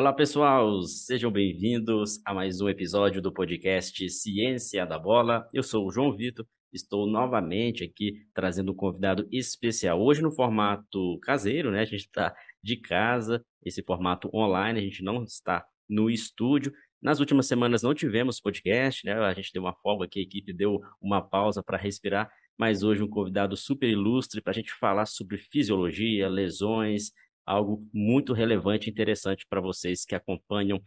Olá, pessoal, sejam bem-vindos a mais um episódio do podcast Ciência da Bola. Eu sou o João Vitor, estou novamente aqui trazendo um convidado especial. Hoje no formato caseiro, né? A gente está de casa, esse formato online, a gente não está no estúdio. Nas últimas semanas não tivemos podcast, né? A gente deu uma folga aqui, a equipe deu uma pausa para respirar, mas hoje um convidado super ilustre para a gente falar sobre fisiologia, lesões, algo muito relevante e interessante para vocês que acompanham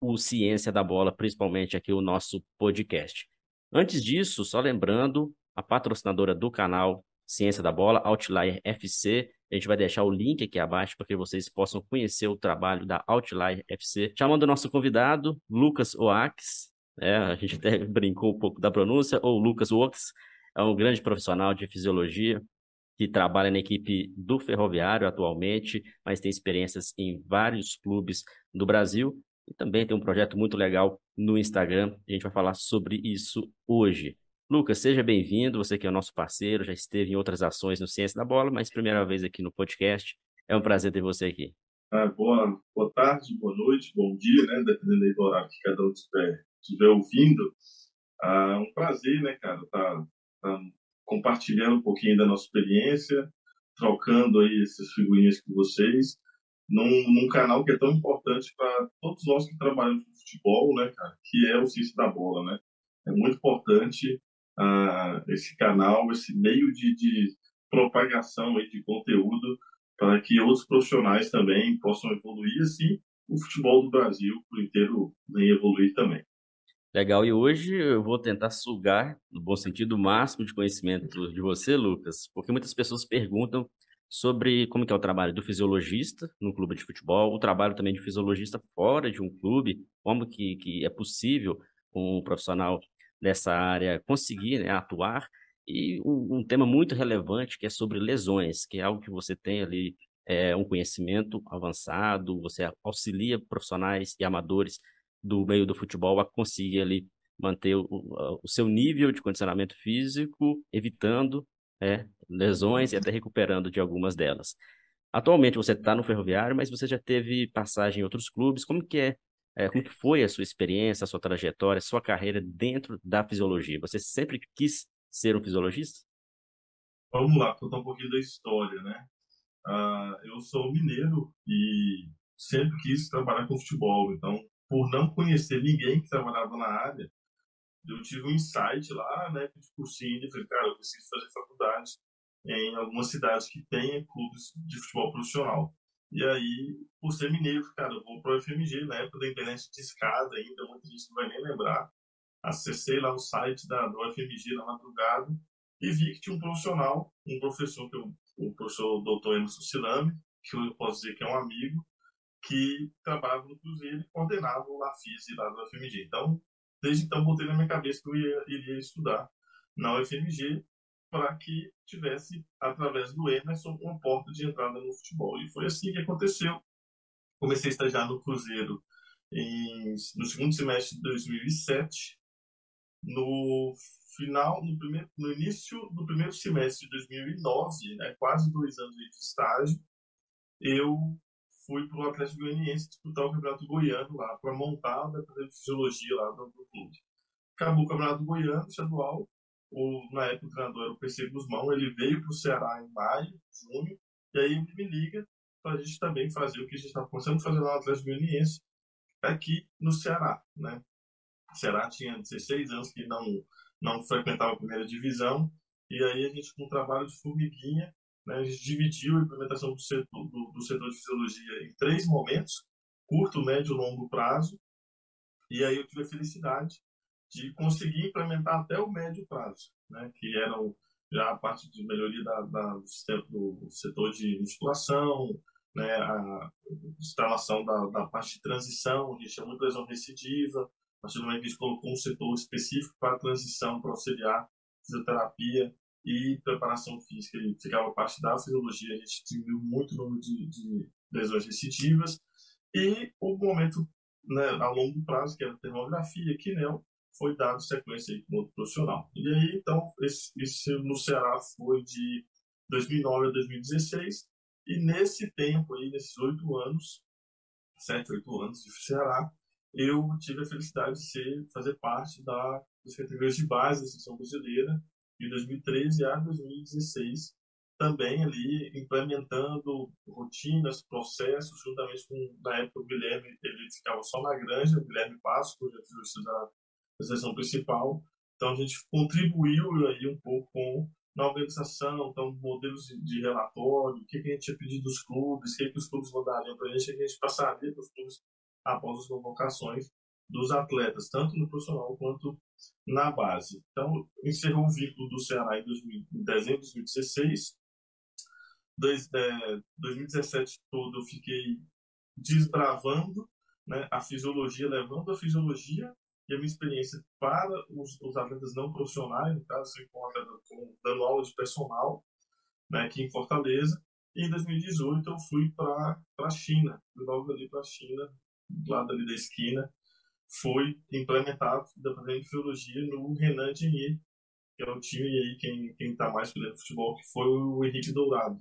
o Ciência da Bola, principalmente aqui o nosso podcast. Antes disso, só lembrando, a patrocinadora do canal Ciência da Bola, Outlier FC, a gente vai deixar o link aqui abaixo para que vocês possam conhecer o trabalho da Outlier FC. Chamando o nosso convidado, Lucas Oax, é, a gente até brincou um pouco da pronúncia, ou Lucas Oax, é um grande profissional de fisiologia, que trabalha na equipe do Ferroviário atualmente, mas tem experiências em vários clubes do Brasil e também tem um projeto muito legal no Instagram. A gente vai falar sobre isso hoje. Lucas, seja bem-vindo, você que é o nosso parceiro, já esteve em outras ações no Ciência da Bola, mas primeira vez aqui no podcast. É um prazer ter você aqui. Ah, boa, boa tarde, boa noite, bom dia, né? Dependendo do horário que cada um estiver, estiver ouvindo. Ah, um prazer, né, cara, tá, tá compartilhando um pouquinho da nossa experiência, trocando aí essas figurinhas com vocês, num, num canal que é tão importante para todos nós que trabalhamos no futebol, né, cara, que é o Ciência da Bola, né? É muito importante uh, esse canal, esse meio de, de propagação aí de conteúdo para que outros profissionais também possam evoluir, assim, o futebol do Brasil por inteiro vem evoluir também. Legal, e hoje eu vou tentar sugar, no bom sentido, o máximo de conhecimento de você, Lucas, porque muitas pessoas perguntam sobre como que é o trabalho do fisiologista no clube de futebol, o trabalho também de fisiologista fora de um clube, como que, que é possível um profissional dessa área conseguir né, atuar, e um, um, tema muito relevante que é sobre lesões, que é algo que você tem ali é, um conhecimento avançado, você auxilia profissionais e amadores do meio do futebol a conseguir ali manter o, o seu nível de condicionamento físico, evitando é, lesões e até recuperando de algumas delas. Atualmente você está no Ferroviário, mas você já teve passagem em outros clubes. Como que é, é, como que foi a sua experiência, a sua trajetória, a sua carreira dentro da fisiologia? Você sempre quis ser um fisiologista? Vamos lá, contar um pouquinho da história, né? Uh, eu sou mineiro e sempre quis trabalhar com futebol, então por não conhecer ninguém que trabalhava na área, eu tive um insight lá, né, de cursinho, e falei, cara, eu preciso fazer faculdade em algumas cidades que tenha clubes de futebol profissional. E aí, por ser mineiro, cara, eu vou pro FMG, na época da internet de escada ainda, muita gente não vai nem lembrar. Acessei lá o site da, do FMG na madrugada e vi que tinha um profissional, um professor, que eu, o professor doutor Emerson Silame, que eu posso dizer que é um amigo, que trabalhava no Cruzeiro e coordenava o LAFIS lá do UFMG. Então, desde então, botei na minha cabeça que eu ia, iria estudar na UFMG para que tivesse, através do Emerson, uma porta de entrada no futebol. E foi assim que aconteceu. Comecei a estagiar no Cruzeiro em, no segundo semestre de 2007. No final, no, primeiro, no início do primeiro semestre de 2009, né, quase dois anos de estágio, eu fui para o Atlético Goianiense disputar o Campeonato Goiano lá, para montar o departamento de fisiologia lá do clube. Acabou o Campeonato Goiano, estadual, o, na época o treinador era o PC Guzmão, ele veio para o Ceará em maio, junho, e aí ele me liga para a gente também fazer o que a gente estava começando a fazer lá no Atlético Goianiense, aqui no Ceará, né? O Ceará tinha 16 anos que não, não frequentava a primeira divisão, e aí a gente, com um trabalho de formiguinha, né, a gente dividiu a implementação do setor, do, do setor de fisiologia em três momentos, curto, médio e longo prazo, e aí eu tive a felicidade de conseguir implementar até o médio prazo, né, que eram já a parte de melhoria da, da, do setor de musculação, né, a instalação da, da parte de transição, a gente tinha muita lesão recidiva, a partir do momento que a gente colocou um setor específico para a transição, para auxiliar fisioterapia, e preparação física e ficava parte da fisiologia, a gente diminuiu muito o número de, de lesões recidivas. E o momento né, a longo prazo, que era a termografia, que né, foi dado sequência aí com outro profissional. E aí, então, esse, esse no Ceará foi de 2009 a 2016 e nesse tempo aí, nesses oito anos, sete, oito anos de Ceará, eu tive a felicidade de ser, fazer parte da, das categorias de base da seleção brasileira de 2013 a 2016, também ali implementando rotinas, processos, juntamente com, na época, o Guilherme, ele ficava só na granja, o Guilherme Passo, projeto de da, da seleção principal. Então, a gente contribuiu aí um pouco com na organização, então, modelos de, relatório, o que, que a gente tinha pedido dos clubes, o que, que os clubes mandariam para a gente, a gente passaria para os clubes após as convocações dos atletas, tanto no profissional quanto na base. Então, encerrou o vínculo do Ceará em, 2000, em dezembro de 2016. Dois, é, 2017 todo eu fiquei desbravando né, a fisiologia, levando a fisiologia e a minha experiência para os, os atletas não profissionais, no caso, com, com, dando aula de personal né, aqui em Fortaleza. E em 2018 eu fui para a China, logo ali para a China, do lado ali da esquina, foi implementado o departamento de fisiologia no Renan Dinier, que é o time aí, quem, quem tá mais por dentro do futebol, que foi o Henrique Dourado.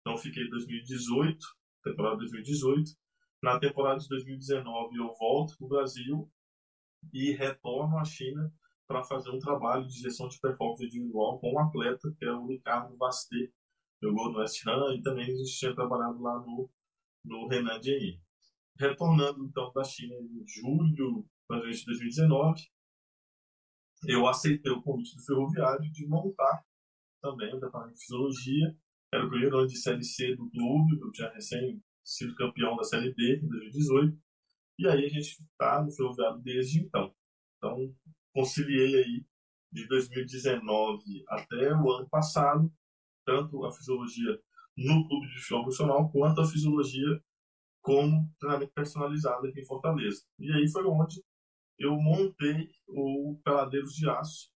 Então fiquei em 2018, temporada de 2018. Na temporada de 2019 eu volto para o Brasil e retorno à China para fazer um trabalho de gestão de performance individual com um atleta, que é o Ricardo Basté. Jogou no West Ham e também a gente tinha trabalhado lá no, no Renan Dinier retornando então da China em julho de 2019, eu aceitei o convite do ferroviário de montar também o departamento de fisiologia. Era o primeiro ano de Série C do clube, eu tinha recém sido campeão da Série B em 2018. E aí a gente está no ferroviário desde então. Então, conciliei aí de 2019 até o ano passado, tanto a fisiologia no clube de futebol profissional quanto a fisiologia como treinamento personalizado aqui em Fortaleza. E aí foi onde eu montei o Peladeiros de Aço,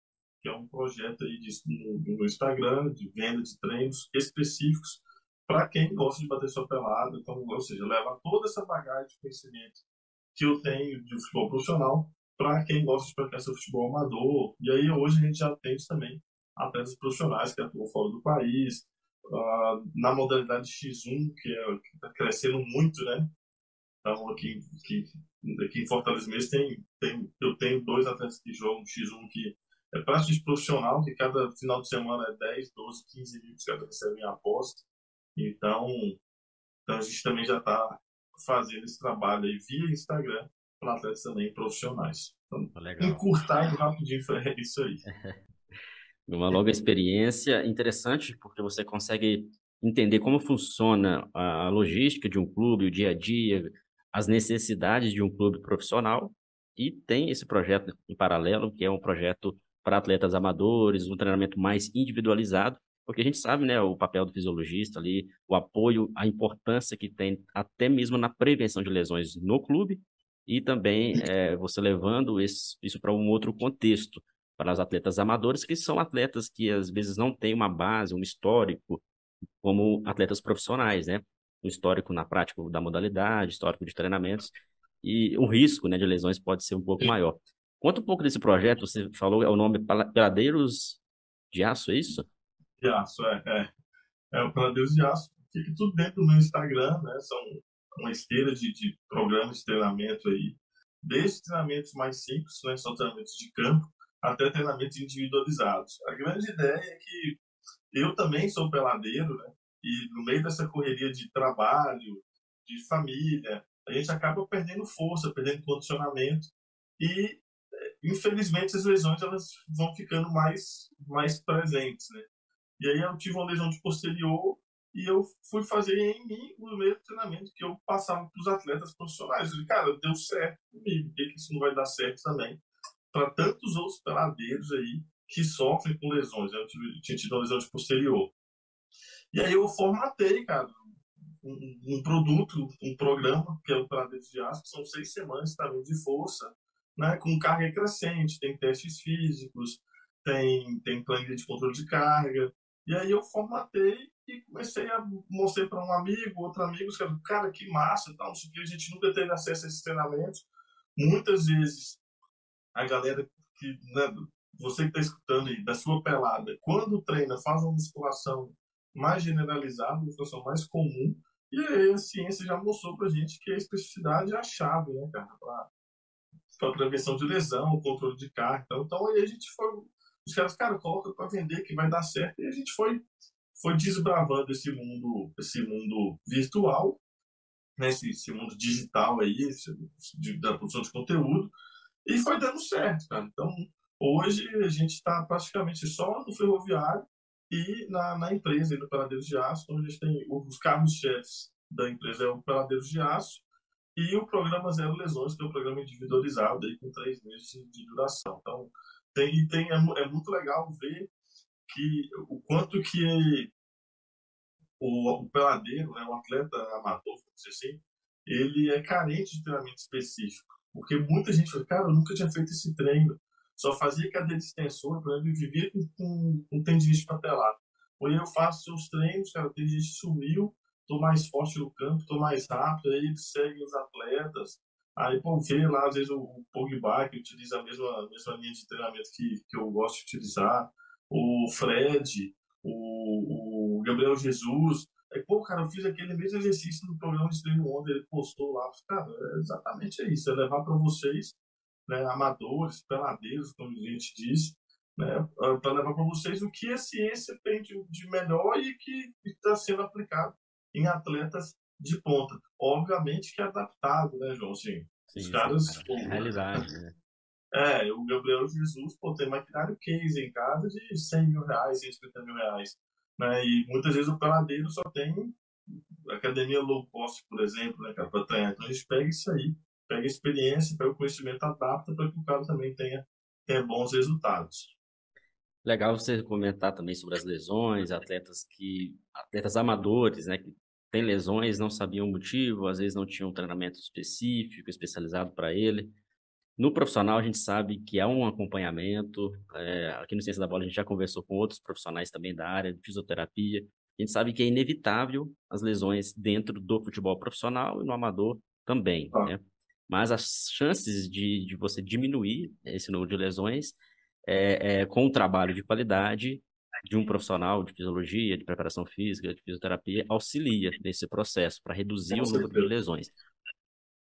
que é um projeto aí de, no, no Instagram de venda de treinos específicos para quem gosta de bater sua pelada, então, ou seja, levar toda essa bagagem de conhecimento que eu tenho de futebol profissional para quem gosta de praticar seu futebol amador. E aí hoje a gente já atende também atletas profissionais que atuam fora do país, uh, na modalidade X1, que é, está crescendo muito, né? Então, aqui, aqui, aqui em Fortaleza mesmo, tem, tem, eu tenho dois atletas que jogam X1 que é praticamente profissional, que cada final de semana é 10, 12, 15 mil que cada recebem a aposta. Então, então, a gente também já está fazendo esse trabalho aí via Instagram para atletas também profissionais. Então, Legal. encurtado rapidinho foi isso aí. uma longa experiência interessante, porque você consegue entender como funciona a logística de um clube, o dia a dia, as necessidades de um clube profissional, e tem esse projeto em paralelo, que é um projeto para atletas amadores, um treinamento mais individualizado, porque a gente sabe, né, o papel do fisiologista ali, o apoio, a importância que tem até mesmo na prevenção de lesões no clube, e também é, você levando isso para um outro contexto, para os atletas amadores, que são atletas que às vezes não têm uma base, um histórico, como atletas profissionais, né? Um histórico na prática da modalidade, histórico de treinamentos, e o risco né, de lesões pode ser um pouco maior. Conta um pouco desse projeto, você falou, é o nome Peladeiros de Aço, é isso? De Aço, é. É, é o Peladeiros de Aço. Fica tudo dentro do meu Instagram, né? São uma esteira de, de programas de treinamento aí, desde treinamentos mais simples, né? São treinamentos de campo, até treinamentos individualizados. A grande ideia é que eu também sou peladeiro, né? E no meio dessa correria de trabalho, de família, a gente acaba perdendo força, perdendo condicionamento e infelizmente as lesões elas vão ficando mais mais presentes, né? E aí eu tive uma lesão de posterior e eu fui fazer em mim o mesmo treinamento que eu passava para os atletas profissionais. Eu falei, cara, deu certo comigo, por que isso não vai dar certo também? Para tantos outros peladeiros aí que sofrem com lesões. Eu tinha tido uma lesão de posterior. E aí eu formatei, cara, um, um produto, um programa, que é o Peladeiros de Aço, são seis semanas também de força, né, com carga crescente, tem testes físicos, tem, tem planilha de controle de carga. E aí eu formatei e comecei a mostrar para um amigo, outro amigo, cara, que massa, tal, não a gente nunca teve acesso a esses treinamentos. Muitas vezes a galera que, né, você que está escutando aí, da sua pelada, quando treina, faz uma musculação mais generalizada, uma musculação mais comum, E aí a ciência já mostrou pra gente que a especificidade é a chave, né, cara, para prevenção de lesão, controle de carga. Então, então aí a gente foi. Os caras, cara, coloca para vender que vai dar certo. E a gente foi, foi desbravando esse mundo, esse mundo virtual, né, esse, esse mundo digital aí, esse, de, da produção de conteúdo, e foi dando certo, cara. Então, hoje a gente está praticamente só no ferroviário e na, na empresa, no Peladeiros de Aço, onde a gente tem os carros-chefes da empresa é o Peladeiros de Aço e o programa Zero Lesões, que é um programa individualizado aí, com três meses de duração. Então, tem, tem, é, é muito legal ver que o quanto que o, o peladeiro, né, o atleta amador, assim, ele é carente de treinamento específico. Porque muita gente fala, cara, eu nunca tinha feito esse treino. Só fazia cadeira de extensor, por exemplo, e vivia com, com, com tendinite patelado. Hoje eu faço seus treinos, cara, o tendinite sumiu, tô mais forte no campo, tô mais rápido, aí ele segue os atletas. Aí, pô, vê lá, às vezes, o, o Pogba, que utiliza a mesma, a mesma linha de treinamento que, que eu gosto de utilizar, o Fred, o, o Gabriel Jesus. Aí, pô, cara, eu fiz aquele mesmo exercício no programa de treino ontem, ele postou lá. Cara, é exatamente isso, é levar para vocês, né, amadores, peladeiros, como a gente diz, né, para levar para vocês o que a ciência tem de, de melhor e que está sendo aplicado em atletas de ponta. Obviamente que é adaptado, né, João? Assim, sim, os caras. Sim, é realidade, né? É, o Gabriel Jesus pô, tem maquinário case em casa de 100 mil reais, 150 mil reais. Né? E muitas vezes o peladeiro só tem academia low cost, por exemplo, né, cara, para treinar. Então a gente pega isso aí, pega a experiência, pega o conhecimento, adapta para que o cara também tenha, tenha bons resultados. Legal você comentar também sobre as lesões, atletas que atletas amadores, né, que têm lesões, não sabiam o motivo, às vezes não tinham um treinamento específico, especializado para ele. No profissional, a gente sabe que há um acompanhamento. É, aqui no Ciência da Bola, a gente já conversou com outros profissionais também da área de fisioterapia. A gente sabe que é inevitável as lesões dentro do futebol profissional e no amador também, ah. né? Mas as chances de, de você diminuir esse número de lesões é, é, com o trabalho de qualidade de um profissional de fisiologia, de preparação física, de fisioterapia, auxilia nesse processo para reduzir o número de lesões.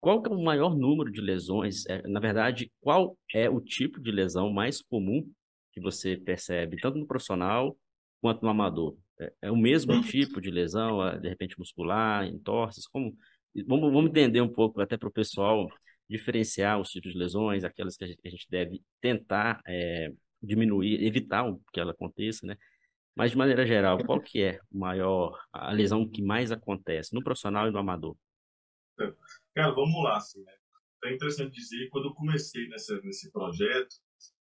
Qual é o maior número de lesões? É, na verdade, qual é o tipo de lesão mais comum que você percebe, tanto no profissional quanto no amador? É, é o mesmo tipo de lesão, é, de repente muscular, entorses? Como... Vamos, vamos entender um pouco, até para o pessoal diferenciar os tipos de lesões, aquelas que a gente, a gente deve tentar é, diminuir, evitar que ela aconteça, né? Mas de maneira geral, qual que é o maior, a lesão que mais acontece no profissional e no amador? Cara, vamos lá, assim, né? É interessante dizer, quando eu comecei nessa, nesse projeto,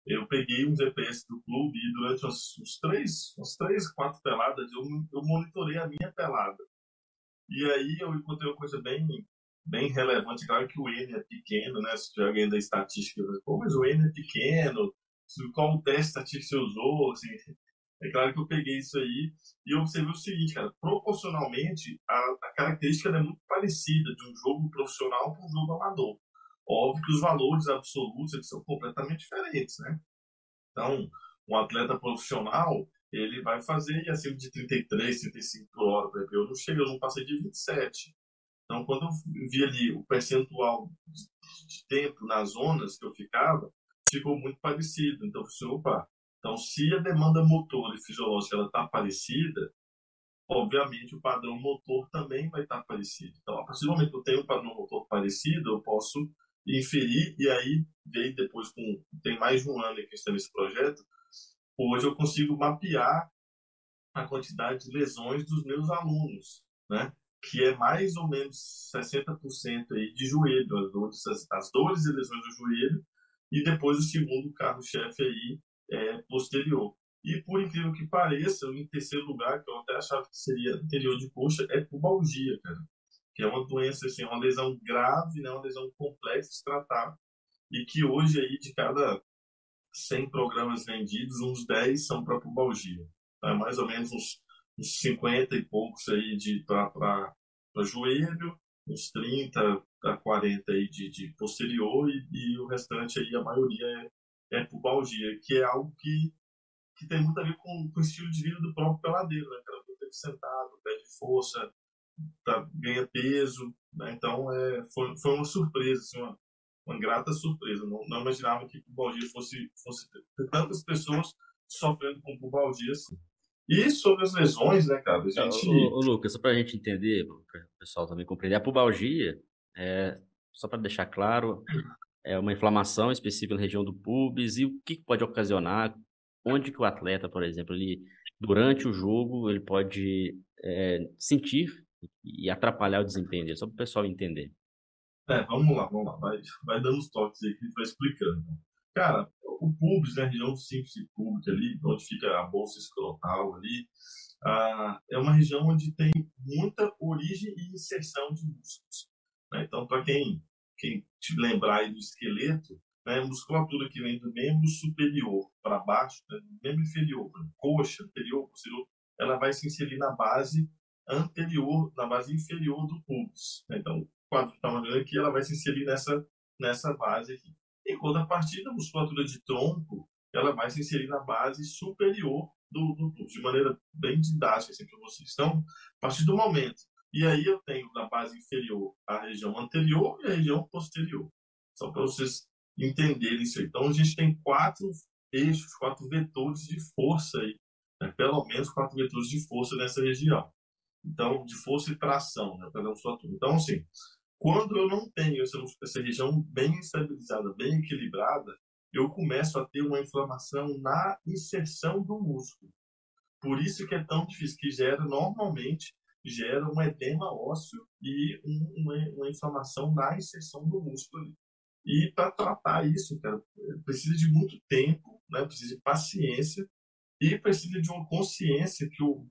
eu peguei um GPS do clube e durante uns, uns três, uns três, quatro peladas, eu, eu monitorei a minha pelada. E aí eu encontrei uma coisa bem, bem relevante. Claro que o N é pequeno, né? Se tiver alguém da estatística, pô, mas o N é pequeno, qual teste estatístico você usou, assim, é claro que eu peguei isso aí e observei o seguinte, cara, proporcionalmente a, a característica é muito parecida de um jogo profissional para um jogo amador. Óbvio que os valores absolutos eles são completamente diferentes, né? Então, um atleta profissional, ele vai fazer acima de 33, 35 por hora, por. Eu não cheguei, eu não passei de 27. Então, quando eu vi ali o percentual de, tempo nas zonas que eu ficava, ficou muito parecido. Então, eu falei, opa, então, se a demanda motor e fisiológica está parecida, obviamente o padrão motor também vai estar parecido. Então, a partir do momento que eu tenho um padrão motor parecido, eu posso inferir, e aí veio depois, com, tem mais de um ano que está nesse projeto, hoje eu consigo mapear a quantidade de lesões dos meus alunos, né? que é mais ou menos 60% aí de joelho, as dores, as, as dores e lesões do joelho, e depois o segundo carro-chefe aí é, posterior. E por incrível que pareça, em terceiro lugar, que eu até achava que seria anterior de coxa, é pubalgia, cara. Que é uma doença, assim, uma lesão grave, né, uma lesão complexa de tratar. E que hoje, aí, de cada 100 programas vendidos, uns 10 são para pubalgia. Então, é mais ou menos uns, uns 50 e poucos aí para joelho, uns 30 a 40 aí de, de posterior e, e o restante aí, a maioria é é pubalgia, que é algo que, que tem muito a ver com, com o estilo de vida do próprio peladeiro, né, cara? Muito tempo sentado, perde força, tá, ganha peso, né? então é, foi, foi uma surpresa, assim, uma, uma grata surpresa. Não, não imaginava que pubalgia fosse, fosse ter tantas pessoas sofrendo com pubalgia assim. E sobre as lesões, né, cara? A gente... Ô, ô, Lucas, só para a gente entender, para o pessoal também compreender, a pubalgia, é, só para deixar claro, é uma inflamação específica na região do pubis e o que pode ocasionar, onde que o atleta, por exemplo, ele, durante o jogo, ele pode é, sentir e atrapalhar o desempenho só para o pessoal entender. É, vamos lá, vamos lá, vai, vai dando os toques aí que a gente vai explicando. Cara, o pubis, né, região síntese pública ali, onde fica a bolsa escrotal ali, ah, é uma região onde tem muita origem e inserção de músculos. Né? Então, para quem, quem te lembrar aí do esqueleto, né, musculatura que vem do membro superior para baixo, né, do membro inferior, coxa, anterior, posterior, ela vai se inserir na base anterior, na base inferior do pubis. Né? Então, o está olhando aqui, ela vai se inserir nessa, nessa base aqui. Enquanto a partir da musculatura de tronco, ela vai se inserir na base superior do, do pubis, de maneira bem didática assim, para vocês. Então, a partir do momento, e aí eu tenho na base inferior a região anterior e a região posterior, só para vocês entenderem isso. Então, a gente tem quatro eixos, quatro vetores de força aí, né? pelo menos quatro vetores de força nessa região. Então, de força e tração, né, para musculatura. Então, assim, quando eu não tenho essa, essa região bem estabilizada, bem equilibrada, eu começo a ter uma inflamação na inserção do músculo. Por isso que é tão difícil, que gera normalmente gera um edema ósseo e uma, uma inflamação na inserção do músculo. E para tratar isso, cara, precisa de muito tempo, né? precisa de paciência e precisa de uma consciência que o,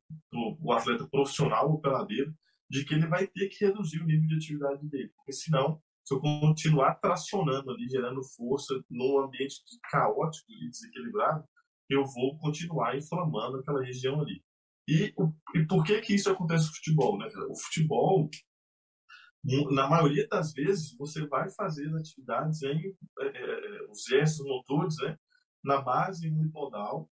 o, atleta profissional, o peladeiro, de que ele vai ter que reduzir o nível de atividade dele, porque senão, se eu continuar tracionando ali, gerando força num ambiente caótico e desequilibrado, eu vou continuar inflamando aquela região ali. E, e por que que isso acontece no futebol? Né? O futebol, na maioria das vezes, você vai fazer atividades em é, é, os gestos motores, né? na base unipodal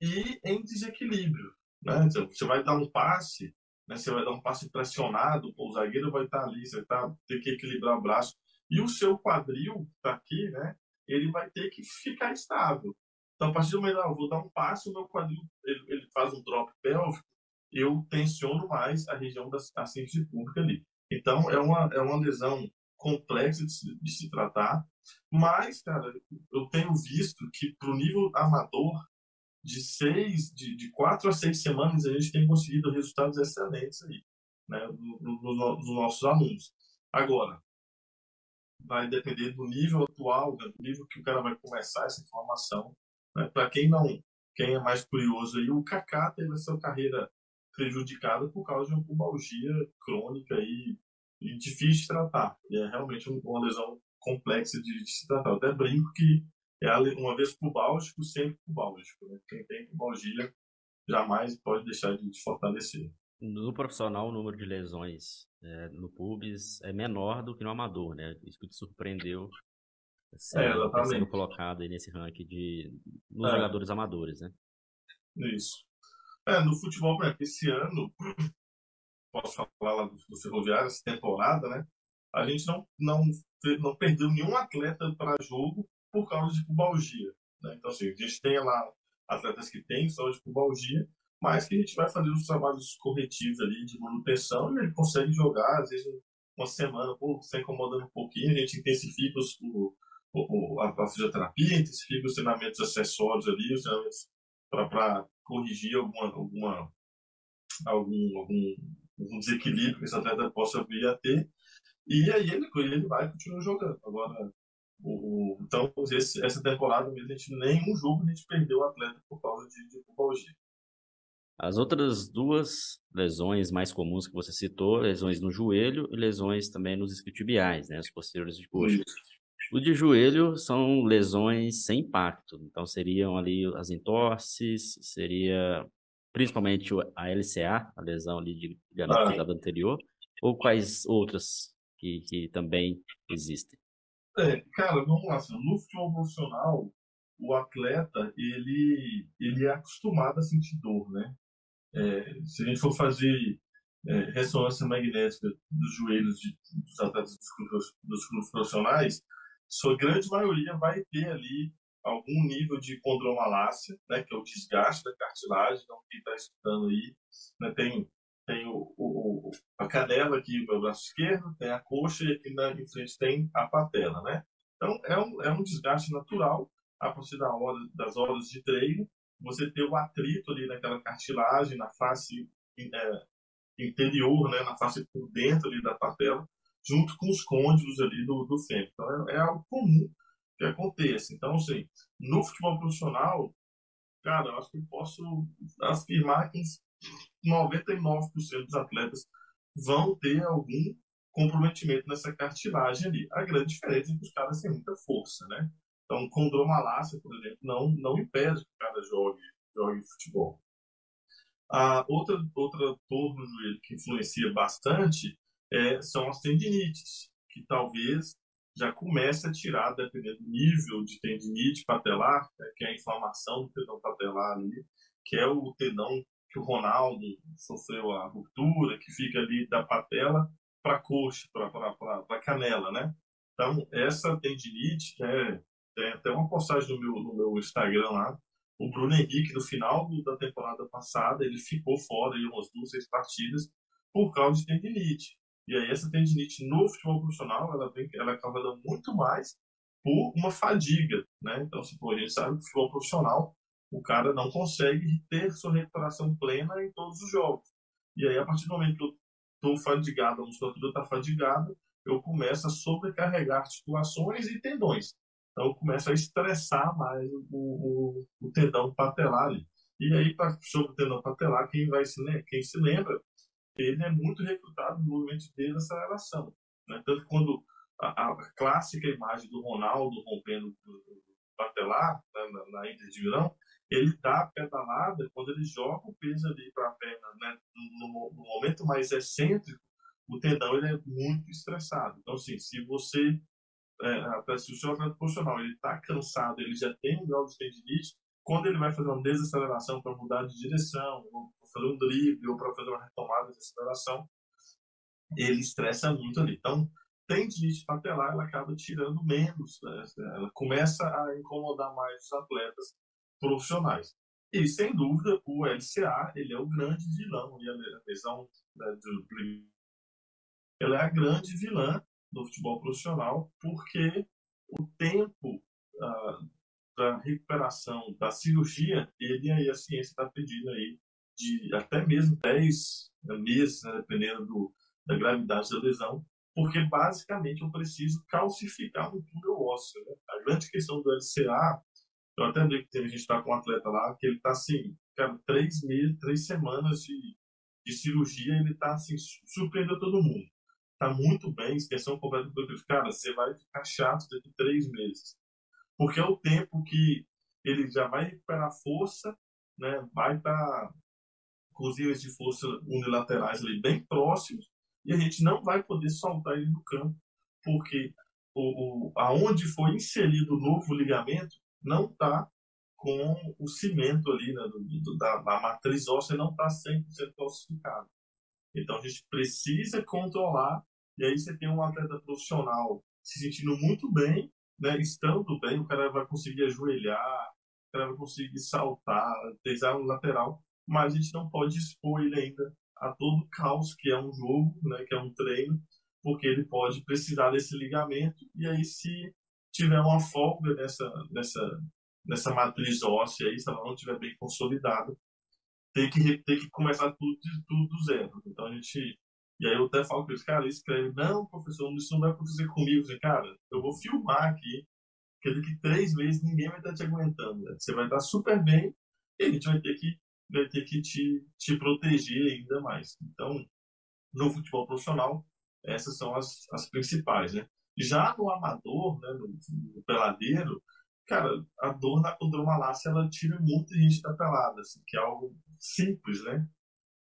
e em desequilíbrio. Né? Então, você vai dar um passe né? Você vai dar um passe pressionado, o zagueiro vai estar ali, você estar, ter que equilibrar o braço. E o seu quadril está aqui, né? Ele vai ter que ficar estável. Então, a partir do momento que eu vou dar um passe, o meu quadril ele, ele faz um drop pélvico, eu tensiono mais a região da síntese pública ali. Então, é uma, é uma lesão complexa de se, de se tratar, mas, cara, eu tenho visto que para o nível amador, de seis, de, de quatro a seis semanas, a gente tem conseguido resultados excelentes aí, né, dos nossos alunos. Agora, vai depender do nível atual, né, do nível que o cara vai começar essa formação. Né? Para quem não, quem é mais curioso aí, o Kaká teve a sua carreira prejudicada por causa de uma pubalgia crônica e, e difícil de tratar. E é realmente uma lesão complexa de, de se tratar. Eu até brinco que é uma vez pubálgico, sempre pubálgico. Né? Quem tem pubalgia jamais pode deixar de fortalecer. No profissional, o número de lesões é, no pubis é menor do que no amador, né? Isso que te surpreendeu é, exatamente. sendo colocado aí nesse ranking de nos é. jogadores amadores, né? Isso. É, no futebol, por exemplo, esse ano, posso falar lá do, do Ferroviário, essa temporada, né? A gente não, não, não perdeu nenhum atleta para jogo por causa de pubalgia. Né? Então, assim, a gente tem lá atletas que têm saúde de pubalgia, mas que a gente vai fazer os trabalhos corretivos ali de manutenção e ele consegue jogar, às vezes, uma semana, pô, se incomodando um pouquinho, a gente intensifica os, o, o, a, a fisioterapia, intensifica os treinamentos acessórios ali, os treinamentos para corrigir alguma, alguma, algum, algum, algum desequilíbrio que esse atleta possa vir a ter. E aí ele, ele vai continuar jogando. Agora, o, então, esse, essa temporada mesmo, a gente, nenhum jogo a gente perdeu o atleta por causa de, de pubalgia. As outras duas lesões mais comuns que você citou, lesões no joelho e lesões também nos isquiotibiais, né, os posteriores de coxa. O de joelho são lesões sem impacto, então seriam ali as entorses, seria principalmente a LCA, a lesão ali de ligamento ah. anterior, ou quais outras que, que também existem? É, cara, vamos lá. Assim, no futebol profissional, o atleta ele, ele é acostumado a sentir dor, né? É, se a gente for fazer é, ressonância magnética dos joelhos de, dos atletas dos clubes, dos clubes profissionais, sua grande maioria vai ter ali algum nível de condromalácia, né, que é o desgaste da cartilagem, então quem está escutando aí, né, tem, tem o, o, a canela aqui no braço esquerdo, tem a coxa e aqui na, em frente tem a patela, né? Então é um, é um desgaste natural a partir da hora, das horas de treino, você ter o atrito ali naquela cartilagem, na face é, interior, né, na face por dentro ali da patela, junto com os côndilos ali do, do fêmur. Então é, é algo comum que aconteça. Então, assim, no futebol profissional, cara, eu acho que eu posso afirmar que 99% dos atletas vão ter algum comprometimento nessa cartilagem ali. A grande diferença é que os caras têm muita força, né? Então, condromalácia, por exemplo, não, não impede que o cara jogue, jogue futebol. A outra, outra dor joelho que influencia bastante é, são as tendinites, que talvez já comece a tirar, dependendo do nível de tendinite patelar, né, que é a inflamação do tendão patelar ali, que é o tendão que o Ronaldo sofreu a ruptura, que fica ali da patela para coxa, para canela, né? Então, essa tendinite, é, tem até uma postagem no meu, no meu Instagram lá, o Bruno Henrique, no final da temporada passada, ele ficou fora de umas duas, seis partidas por causa de tendinite. E aí essa tendinite no futebol profissional, ela, vem, ela é causada muito mais por uma fadiga, né? Então, se a gente sabe que o futebol profissional, o cara não consegue ter sua recuperação plena em todos os jogos. E aí, a partir do momento que eu estou fadigado, a musculatura está fadigada, eu começo a sobrecarregar articulações e tendões. Então, eu começo a estressar mais o, o, o tendão patelar ali. E aí, sobre o tendão patelar, quem, vai se, quem se lembra ele é muito recrutado no movimento de desaceleração. Né? Tanto quando a, a, clássica imagem do Ronaldo rompendo o patelar né, na, na Inter de Milão, ele dá a pedalada quando ele joga o peso ali para a perna, né? no, no, momento mais excêntrico, o tendão ele é muito estressado. Então, assim, se você, é, se o seu atleta profissional ele está cansado, ele já tem um grau de tendinite, quando ele vai fazer uma desaceleração para mudar de direção, ou para fazer um drible, ou para fazer uma retomada de aceleração, ele estressa muito ali. Então, tendinite patelar, ela acaba tirando menos, né? ela começa a incomodar mais os atletas profissionais. E, sem dúvida, o LCA, ele é o grande vilão, e a lesão né, do ela é a grande vilã do futebol profissional, porque o tempo uh, da recuperação da cirurgia, ele aí a ciência está pedindo aí de até mesmo 10 meses, né, dependendo do, da gravidade da lesão, porque basicamente eu preciso calcificar o túnel ósseo. Né? A grande questão do LCA, eu até vi que a gente está com um atleta lá, que ele está assim, cara, três meses, três semanas de, de cirurgia, ele está assim, surpreendendo todo mundo. Está muito bem, extensão completa do cara, você vai ficar chato daqui três meses porque é o tempo que ele já vai recuperar força, né? vai os níveis de força unilaterais ali bem próximos, e a gente não vai poder soltar ele no campo, porque o, o, aonde foi inserido o novo ligamento não está com o cimento ali né, do, do, da, da matriz óssea, não está 100% calcificado. Então a gente precisa controlar, e aí você tem um atleta profissional se sentindo muito bem, né, estando bem, o cara vai conseguir ajoelhar, o cara vai conseguir saltar, pesar no lateral, mas a gente não pode expor ele ainda a todo o caos que é um jogo, né, que é um treino, porque ele pode precisar desse ligamento, e aí se tiver uma folga nessa, nessa, nessa matriz óssea, aí, se ela não estiver bem consolidada, tem que, tem que começar tudo, tudo do zero. Então a gente e aí eu até falo com eles, cara, escreve, não, professor, isso não vai acontecer comigo. Eu cara, eu vou filmar aqui, que daqui três meses ninguém vai estar te aguentando. Né? Você vai estar super bem e a gente vai ter que, vai ter que te, te proteger ainda mais. Então, no futebol profissional, essas são as, as principais, né? Já no amador, né, no, no peladeiro, cara, a dor na condromalácia, ela tira muita gente da pelada, assim, que é algo simples, né?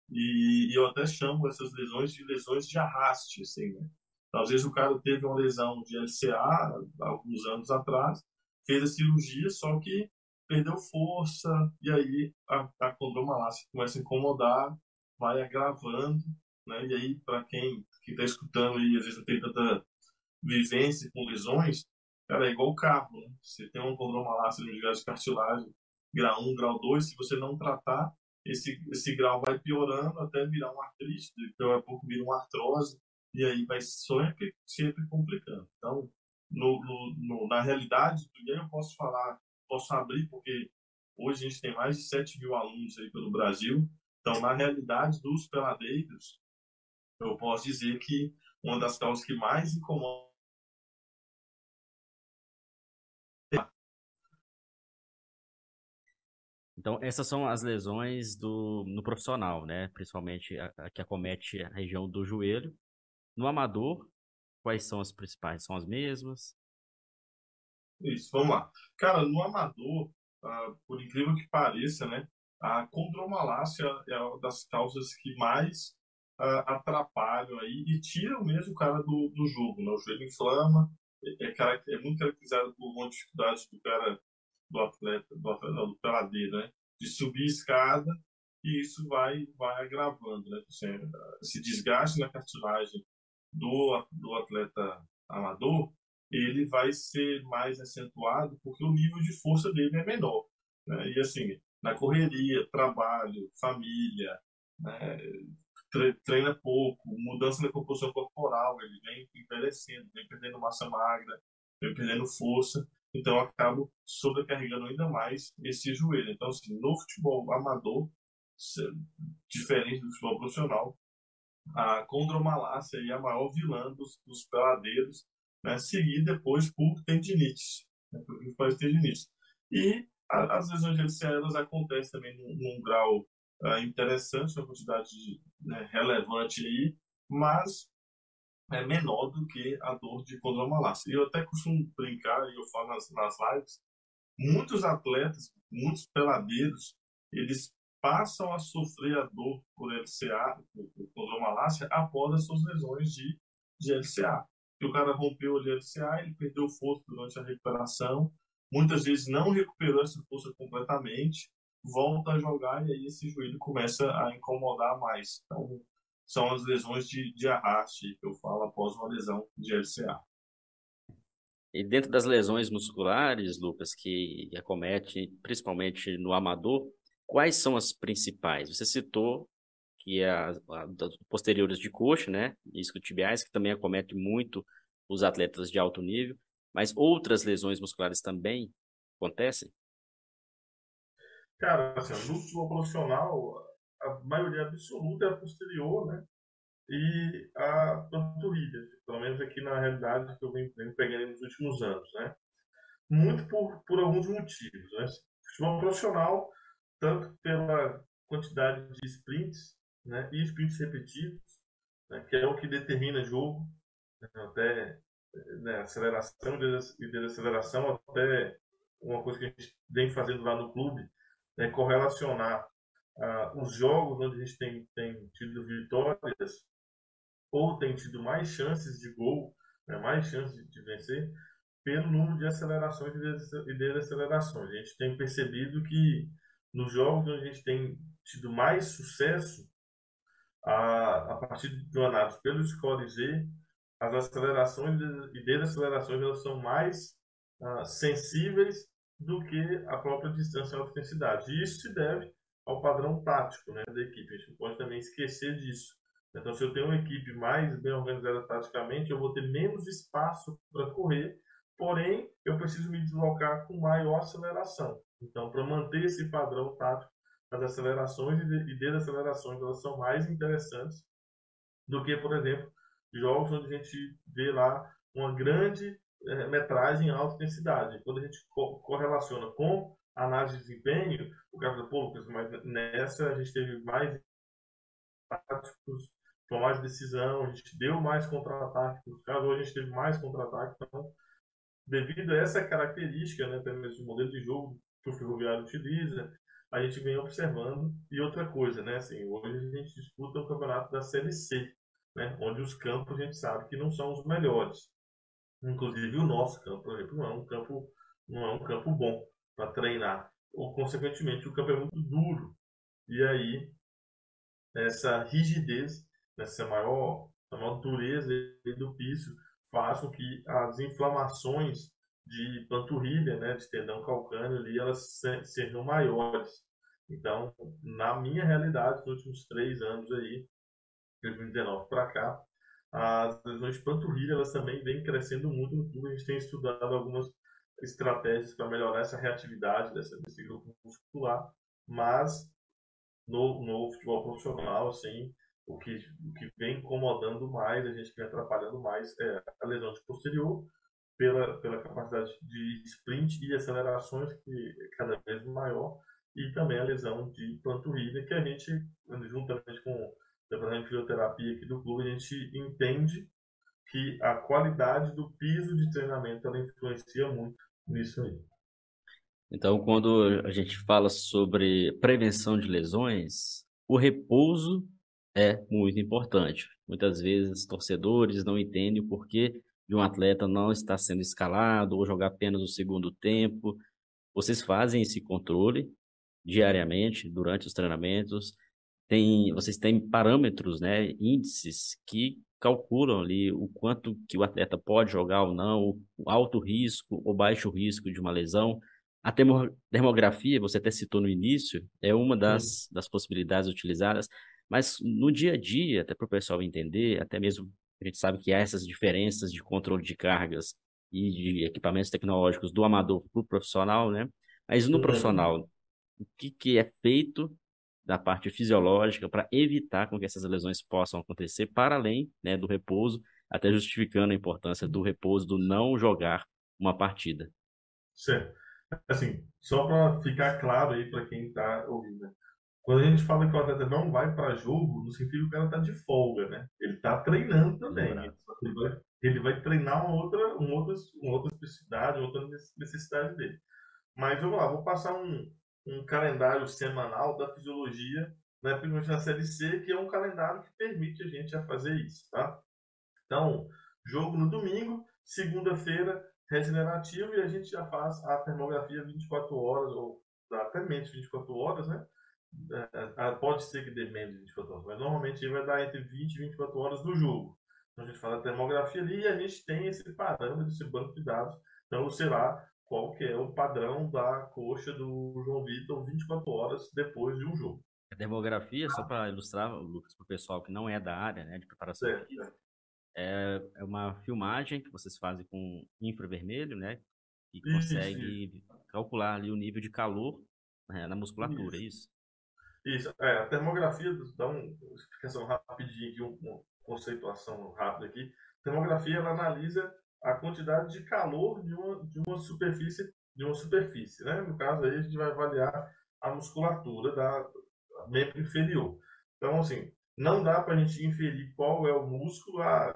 E, e, eu até chamo essas lesões de lesões de arraste, assim, né? Então, às vezes o cara teve uma lesão de LCA alguns anos atrás, fez a cirurgia, só que perdeu força, e aí a, a condromalácia começa a incomodar, vai agravando, né? E aí, para quem está escutando e às vezes não tem tanta vivência com lesões, cara, é igual o carro, né? Você tem uma condromalácia de cartilagem, grau 1, grau 2, se você não tratar, esse, esse grau vai piorando até virar uma artrite, daqui a pouco vira uma artrose, e aí vai sempre, sempre complicando. Então, no, no, no, na realidade, aí eu posso falar, posso abrir, porque hoje a gente tem mais de 7 mil alunos aí pelo Brasil, então, na realidade dos peladeiros, eu posso dizer que uma das causas que mais incomoda Então, essas são as lesões do, no profissional, né? Principalmente a, a, que acomete a região do joelho. No amador, quais são as principais? São as mesmas? Isso, vamos lá. Cara, no amador, uh, por incrível que pareça, né? A condromalácia é uma das causas que mais uh, atrapalham aí e tiram mesmo o cara do, do jogo, né? O joelho inflama, é, é, é muito caracterizado por uma dificuldade do cara do atleta, do atleta, não, do peladeiro, né? De subir escada e isso vai, vai agravando, né? Esse desgaste na cartilagem do, do atleta amador, ele vai ser mais acentuado porque o nível de força dele é menor. Né? E assim, na correria, trabalho, família, né? treina pouco, mudança na composição corporal, ele vem envelhecendo, vem perdendo massa magra, vem perdendo força, então eu acabo sobrecarregando ainda mais esse joelho. Então, assim, no futebol amador, diferente do futebol profissional, a condromalácia é a maior vilã dos, dos peladeiros, né, seguida depois por tendinite, né, por tendinite. E a, as lesões gelcianas acontecem também num, num grau uh, interessante, uma quantidade né, relevante aí, mas é menor do que a dor de condromalácia. E eu até costumo brincar, e eu falo nas, nas lives, muitos atletas, muitos peladeiros, eles passam a sofrer a dor por LCA, por condromalácia, após as suas lesões de, de LCA. E o cara rompeu de LCA, ele perdeu força durante a recuperação, muitas vezes não recuperou essa força completamente, volta a jogar e aí esse joelho começa a incomodar mais. Então, são as lesões de, de arraste que eu falo após uma lesão de LCA. E dentro das lesões musculares, Lucas, que acomete principalmente no amador, quais são as principais? Você citou que é a, a, posteriores de coxa, né? Isquiotibiais, que também acomete muito os atletas de alto nível, mas outras lesões musculares também acontecem? Cara, assim, no futebol profissional, a maioria absoluta é posterior, né? E a panturrilha, pelo menos aqui na realidade que eu venho pegando nos últimos anos, né? Muito por, por alguns motivos, né? Futebol profissional, tanto pela quantidade de sprints, né? E sprints repetidos, né? que é o que determina jogo, né? até né? aceleração e desaceleração, até uma coisa que a gente vem fazendo lá no clube, é correlacionar uh, os jogos onde a gente tem, tem tido vitórias ou tem tido mais chances de gol, né, mais chances de, de vencer, pelo número de acelerações e desacelerações. A gente tem percebido que nos jogos onde a gente tem tido mais sucesso, a, a partir do análise pelo Score Z, as acelerações e desacelerações elas são mais uh, sensíveis do que a própria distância alta intensidade. E isso se deve ao padrão tático né, da equipe. A gente não pode também esquecer disso. Então, se eu tenho uma equipe mais bem organizada taticamente, eu vou ter menos espaço para correr, porém, eu preciso me deslocar com maior aceleração. Então, para manter esse padrão tático, as acelerações e desacelerações elas são mais interessantes do que, por exemplo, jogos onde a gente vê lá uma grande é, metragem em alta intensidade. Quando a gente correlaciona com análise de desempenho, o caso do Pô, mas nessa a gente teve mais táticos, tomou mais decisão, a gente deu mais contra-ataque, nos casos hoje a gente teve mais contra-ataque, então devido a essa característica, né, pelo menos modelo de jogo que o Ferroviário utiliza, a gente vem observando. E outra coisa, né, assim, hoje a gente disputa o campeonato da Série C, né, onde os campos a gente sabe que não são os melhores. Inclusive o nosso campo, por exemplo, não é um campo, não é um campo bom para treinar. Ou, consequentemente, o campo é muito duro. E aí, essa rigidez essa maior, maior dureza do piso, faz com que as inflamações de panturrilha, né, de tendão calcâneo ali, elas sejam maiores. Então, na minha realidade, nos últimos três anos aí, 2019 para cá, as lesões de panturrilha elas também vêm crescendo muito no clube. A gente tem estudado algumas estratégias para melhorar essa reatividade dessa, desse grupo muscular, mas no, no futebol profissional, assim, o que, o que vem incomodando mais, a gente vem atrapalhando mais é a lesão de posterior, pela, pela capacidade de sprint e acelerações que é cada vez maior, e também a lesão de panturrilha, que a gente, juntamente com o departamento de fisioterapia aqui do clube, a gente entende que a qualidade do piso de treinamento ela influencia muito nisso aí. Então, quando a gente fala sobre prevenção de lesões, o repouso é muito importante. Muitas vezes torcedores não entendem o porquê de um atleta não estar sendo escalado ou jogar apenas o segundo tempo. Vocês fazem esse controle diariamente durante os treinamentos. Tem, vocês têm parâmetros, né, índices que calculam ali o quanto que o atleta pode jogar ou não, o alto risco ou baixo risco de uma lesão. A termografia, você até citou no início, é uma das, das possibilidades utilizadas, mas no dia a dia, até para o pessoal entender, até mesmo a gente sabe que há essas diferenças de controle de cargas e de equipamentos tecnológicos do amador para o profissional, né? Mas no uhum. profissional, o que, que é feito da parte fisiológica para evitar com que essas lesões possam acontecer, para além né, do repouso, até justificando a importância do repouso, do não jogar uma partida. Certo. Assim, só para ficar claro aí para quem está ouvindo, né? quando a gente fala que o atleta não vai para jogo, no sentido que o cara está de folga, né? Ele está treinando também. Ele vai, ele vai, treinar uma outra, uma outra, uma outra especificidade, uma outra necessidade dele. Mas vamos lá, vou passar um, um calendário semanal da fisiologia, né, principalmente na Série C, que é um calendário que permite a gente a fazer isso, tá? Então, jogo no domingo, segunda-feira, regenerativo, e a gente já faz a termografia 24 horas, ou até menos 24 horas, né? É, é, pode ser que dê menos de 24 horas, mas normalmente vai dar entre 20 e 24 horas do jogo. Então a gente faz a termografia ali e a gente tem esse parâmetro, esse banco de dados. Então, sei lá, qual que é o padrão da coxa do João Vitor 24 horas depois de um jogo. A demografia, só para ilustrar, Lucas, para o pessoal que não é da área né, de preparação certo, física, é, é uma filmagem que vocês fazem com infravermelho, né? E consegue isso. calcular ali o nível de calor né, na musculatura, isso. é isso? Isso, é, a termografia, dá uma explicação rapidinha aqui, uma conceituação rápida aqui. A termografia, ela analisa a quantidade de calor de uma, de uma superfície, de uma superfície, né? No caso aí a gente vai avaliar a musculatura da membro inferior. Então, assim, não dá para a gente inferir qual é o músculo, a,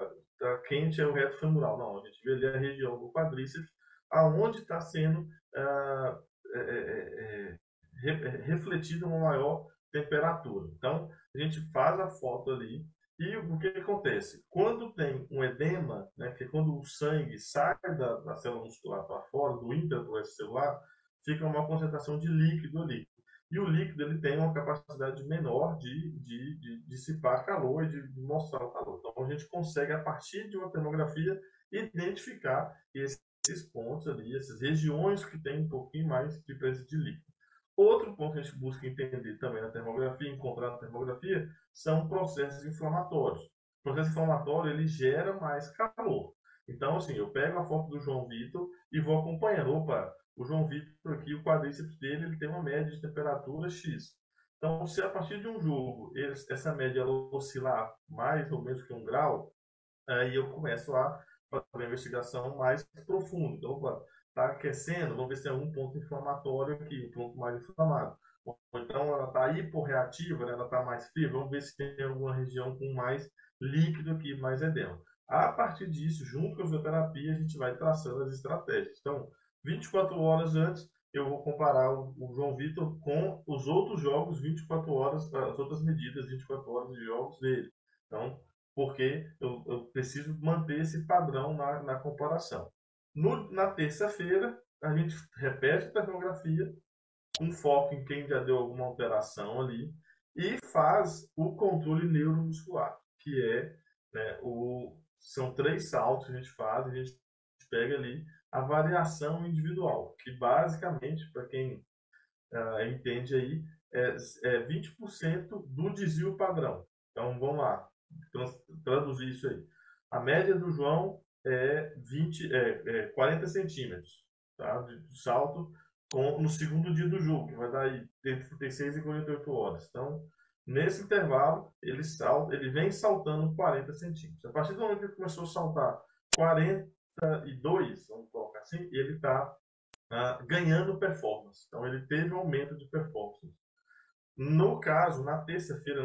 quente é o reto femoral. Não, a gente vê ali a região do quadríceps, aonde está sendo ah, é, é, é, é refletida uma maior temperatura. Então, a gente faz a foto ali e o que, acontece? Quando tem um edema, né, que quando o sangue sai da, da célula muscular para fora, do intrato celular, fica uma concentração de líquido ali. E o líquido ele tem uma capacidade menor de, de, de dissipar calor e de mostrar o calor. Então a gente consegue, a partir de uma termografia, identificar esses pontos ali, essas regiões que tem um pouquinho mais de presença de líquido. Outro ponto que a gente busca entender também na termografia, encontrar na termografia, são processos inflamatórios. O processo inflamatório ele gera mais calor. Então, assim, eu pego a foto do João Vitor e vou acompanhando. Opa, o João Vitor aqui, o quadríceps dele, ele tem uma média de temperatura X. Então, se a partir de um jogo essa média oscilar mais ou menos que um grau, aí eu começo a fazer uma investigação mais profunda. Então, opa, está aquecendo, vamos ver se tem algum ponto inflamatório aqui, um ponto mais inflamado. Ou então ela está hiporreativa, né? ela está mais fria, vamos ver se tem alguma região com mais líquido aqui, mais edema. A partir disso, junto com a fisioterapia, a gente vai traçando as estratégias. Então, 24 horas antes, eu vou comparar o, João Vitor com os outros jogos 24 horas, as outras medidas 24 horas de jogos dele. Então, porque eu, eu preciso manter esse padrão na, na comparação. No, na terça-feira, a gente repete a termografia, com foco em quem já deu alguma alteração ali, e faz o controle neuromuscular, que é né, o, são três saltos que a gente faz, a gente pega ali a variação individual, que basicamente, para quem uh, entende aí, é, é 20% do desvio padrão. Então, vamos lá, traduzir isso aí. A média do João é, 20, é, é 40 centímetros tá, de, de salto com, no segundo dia do jogo, que vai dar aí entre 36 e 48 horas. Então, nesse intervalo, ele, salta, ele vem saltando 40 centímetros. A partir do momento que ele começou a saltar 42, vamos colocar assim, ele está ah, ganhando performance. Então, ele teve um aumento de performance. No caso, na terça-feira,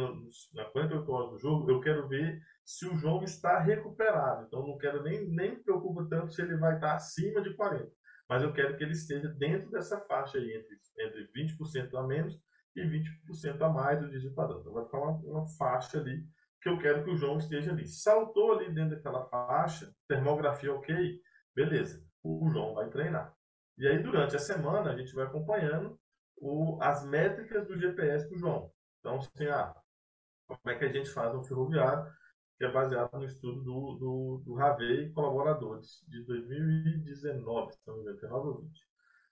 na 48 horas do jogo, eu quero ver se o jogo está recuperado. Então, não quero nem, nem me preocupo tanto se ele vai estar acima de 40. Mas eu quero que ele esteja dentro dessa faixa aí, entre, entre 20% a menos e 20% a mais do desvio padrão. Então, vai ficar uma, uma faixa ali que eu quero que o João esteja ali. Saltou ali dentro daquela faixa, termografia ok, beleza. O João vai treinar. E aí, durante a semana, a gente vai acompanhando o, as métricas do GPS do João. Então, assim, ah, como é que a gente faz um ferroviário, que é baseado no estudo do, do, do Ravei e colaboradores, de 2019, se não me engano, 19 ou 20.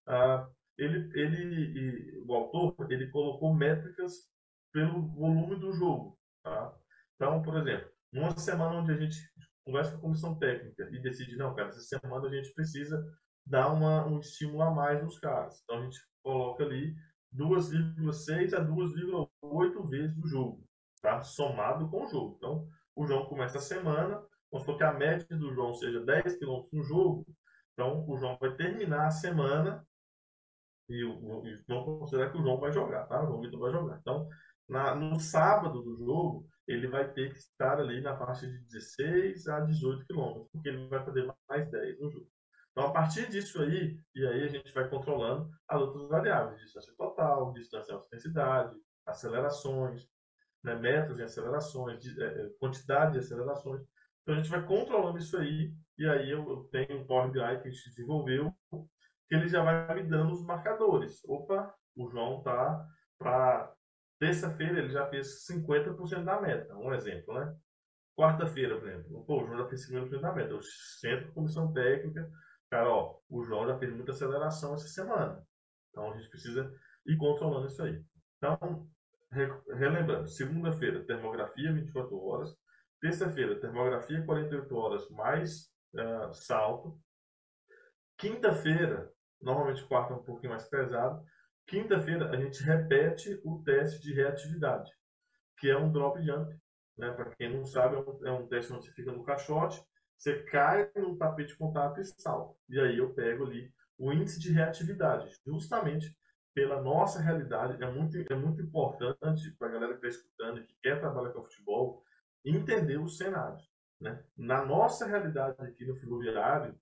Ah, ele, ele, o autor, ele colocou métricas pelo volume do jogo. Tá? Então, por exemplo, numa semana onde a gente conversa com a comissão técnica e decide, não, cara, essa semana a gente precisa dar uma, um estímulo a mais nos caras. Então, a gente coloca ali 2,6 a 2,8 vezes o jogo, tá? somado com o jogo. Então, o João começa a semana, vamos que a média do João seja 10 km no jogo, então o João vai terminar a semana e, e vamos considerar que o João vai jogar, tá? O João Vitor vai jogar. Então, na, no sábado do jogo, ele vai ter que estar ali na faixa de 16 a 18 km, porque ele vai poder mais 10 no jogo. Então, a partir disso aí, e aí a gente vai controlando as outras variáveis, distância total, distância alta intensidade, acelerações, né, metros de acelerações, de, é, quantidade de acelerações. Então, a gente vai controlando isso aí, e aí eu, eu tenho um Power BI que a gente desenvolveu, que ele já vai me dando os marcadores. Opa, o João tá para terça-feira ele já fez 50% da meta, um exemplo, né? Quarta-feira, por exemplo, pô, o João já fez 50% da meta. Eu centro comissão técnica, cara, ó, o João já fez muita aceleração essa semana. Então a gente precisa ir controlando isso aí. Então, relembrando, segunda-feira, termografia 24 horas. Terça-feira, termografia 48 horas mais uh, salto. Quinta-feira, normalmente quarta é um pouquinho mais pesado. Quinta-feira a gente repete o teste de reatividade, que é um drop jump. Né? Para quem não sabe, é um, é um teste onde você fica no caixote você cai no tapete de contato e salta. E aí eu pego ali o índice de reatividade, justamente pela nossa realidade. É muito, é muito importante para a galera que está escutando que quer trabalhar com futebol entender o cenário. Né? Na nossa realidade aqui no ferroviário,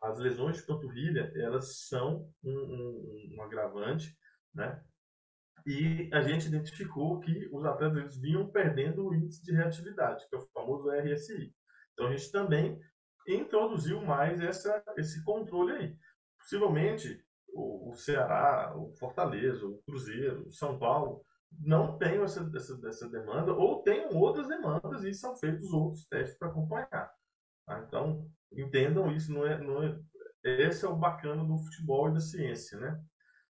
as lesões de panturrilha elas são um, um, um agravante, né? E a gente identificou que os atletas eles vinham perdendo o índice de reatividade, que é o famoso RSI. Então a gente também introduziu mais essa, esse controle aí. Possivelmente o, Ceará, o Fortaleza, o Cruzeiro, o São Paulo não tenham essa, essa, essa demanda ou tenham outras demandas e são feitos outros testes para acompanhar. Tá? Então entendam isso, não é, não é, esse é o bacana do futebol e da ciência, né?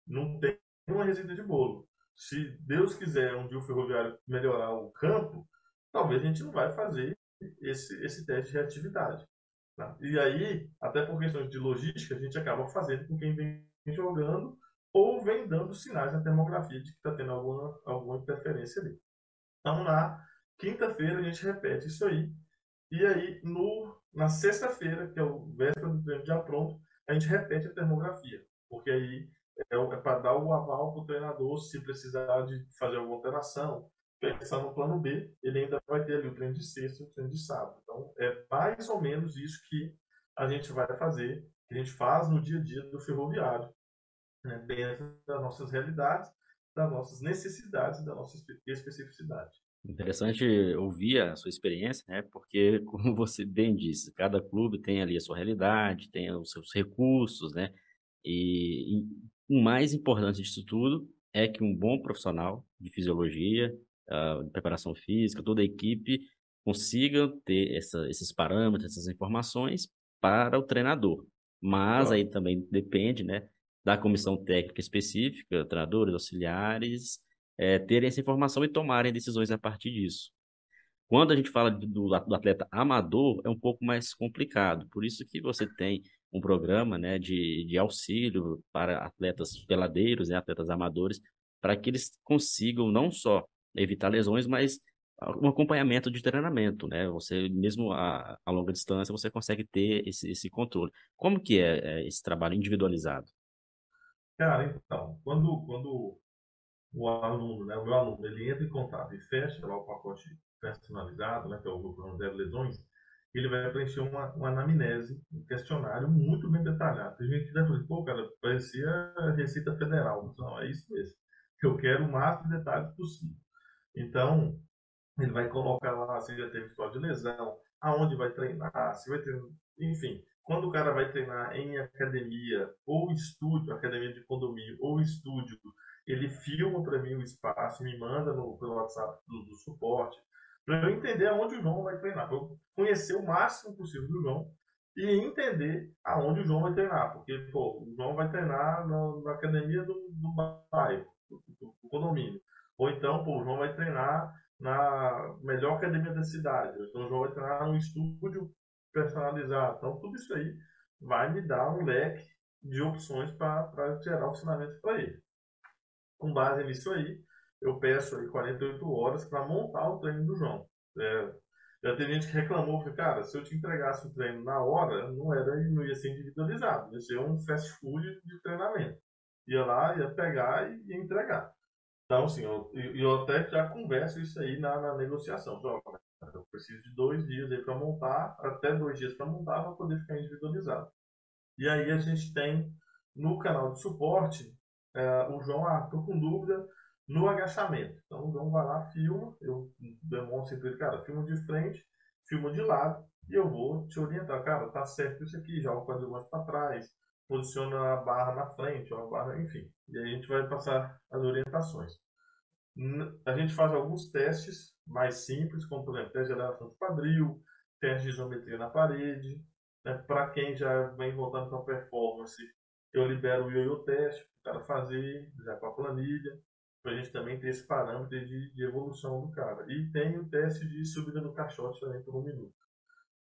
Não tem uma receita de bolo. Se Deus quiser um dia o ferroviário melhorar o campo, talvez a gente não vai fazer esse, esse teste de reatividade. Tá? E aí, até por questões de logística, a gente acaba fazendo com quem vem jogando ou vem dando sinais na termografia de que está tendo alguma, alguma interferência ali. Então, na quinta-feira, a gente repete isso aí. E aí, no, na sexta-feira, que é o véspera do treino já pronto, a gente repete a termografia. Porque aí é, é para dar o aval para o treinador se precisar de fazer alguma alteração, pensar no plano B, ele ainda vai ter ali o treino de sexta e o treino de sábado. Então, é mais ou menos isso que a gente vai fazer, que a gente faz no dia a dia do ferroviário, né, dentro das nossas realidades, das nossas necessidades da nossa especificidade. Interessante ouvir a sua experiência, né? Porque, como você bem disse, cada clube tem ali a sua realidade, tem os seus recursos, né? E, e o mais importante disso tudo é que um bom profissional de fisiologia, uh, preparação física, toda a equipe consigam ter essa, esses parâmetros, essas informações para o treinador. Mas aí também depende, né, da comissão técnica específica, treinadores, auxiliares, é, terem essa informação e tomarem decisões a partir disso. Quando a gente fala do, do, atleta amador, é um pouco mais complicado. Por isso que você tem um programa né, de, de auxílio para atletas peladeiros, né, atletas amadores, para que eles consigam não só evitar lesões, mas um acompanhamento de treinamento, né? Você mesmo a, a longa distância você consegue ter esse, esse controle. Como que é, é, esse trabalho individualizado? Cara, então, quando, quando o aluno, né, o meu aluno, ele entra em contato e fecha lá o pacote personalizado, né, que é o programa Zero Lesões, ele vai preencher uma, uma anamnese, um questionário muito bem detalhado. Tem gente que vai falar, pô, cara, parecia Receita Federal. Não, é isso mesmo. Eu quero o máximo de detalhes possível. Então, ele vai colocar lá se já teve história de lesão, aonde vai treinar, se vai treinar, enfim. Quando o cara vai treinar em academia ou estúdio, academia de condomínio ou estúdio, ele filma para mim o espaço, me manda no, pelo WhatsApp do, do suporte, para eu entender aonde o João vai treinar, para eu conhecer o máximo possível do João e entender aonde o João vai treinar, porque pô, o João vai treinar na, na academia do, do bairro, do, do, do, condomínio, ou então pô, o João vai treinar na melhor academia da cidade, ou então o João vai treinar num estúdio personalizado, então tudo isso aí vai me dar um leque de opções para gerar ensinamentos para ele. Com base nisso aí, eu peço aí 48 horas para montar o treino do João. É, já tem gente que reclamou, que, cara, se eu te entregasse o treino na hora, não era, não ia ser individualizado, ia ser um fast food de treinamento. Ia lá, ia pegar e ia entregar. Então, assim, eu, eu até já converso isso aí na, na negociação. Eu preciso de dois dias aí para montar, até dois dias para montar, para poder ficar individualizado. E aí a gente tem no canal de suporte é, o João, ah, tô com dúvida no agachamento. Então o João vai lá, filma, eu demonstro para ele, cara, filma de frente, filma de lado, e eu vou te orientar, cara, tá certo isso aqui, joga o quadril mais para trás, posiciona a barra na frente, ou a barra, enfim. E aí a gente vai passar as orientações. A gente faz alguns testes mais simples, como por exemplo, teste de elevação de quadril, teste de isometria na parede. Né? Para quem já vem voltando para performance, eu libero o ioiô teste para o cara fazer, já com a planilha, para a gente também ter esse parâmetro de, de, evolução do cara. E tem o teste de subida do caixote também por um minuto,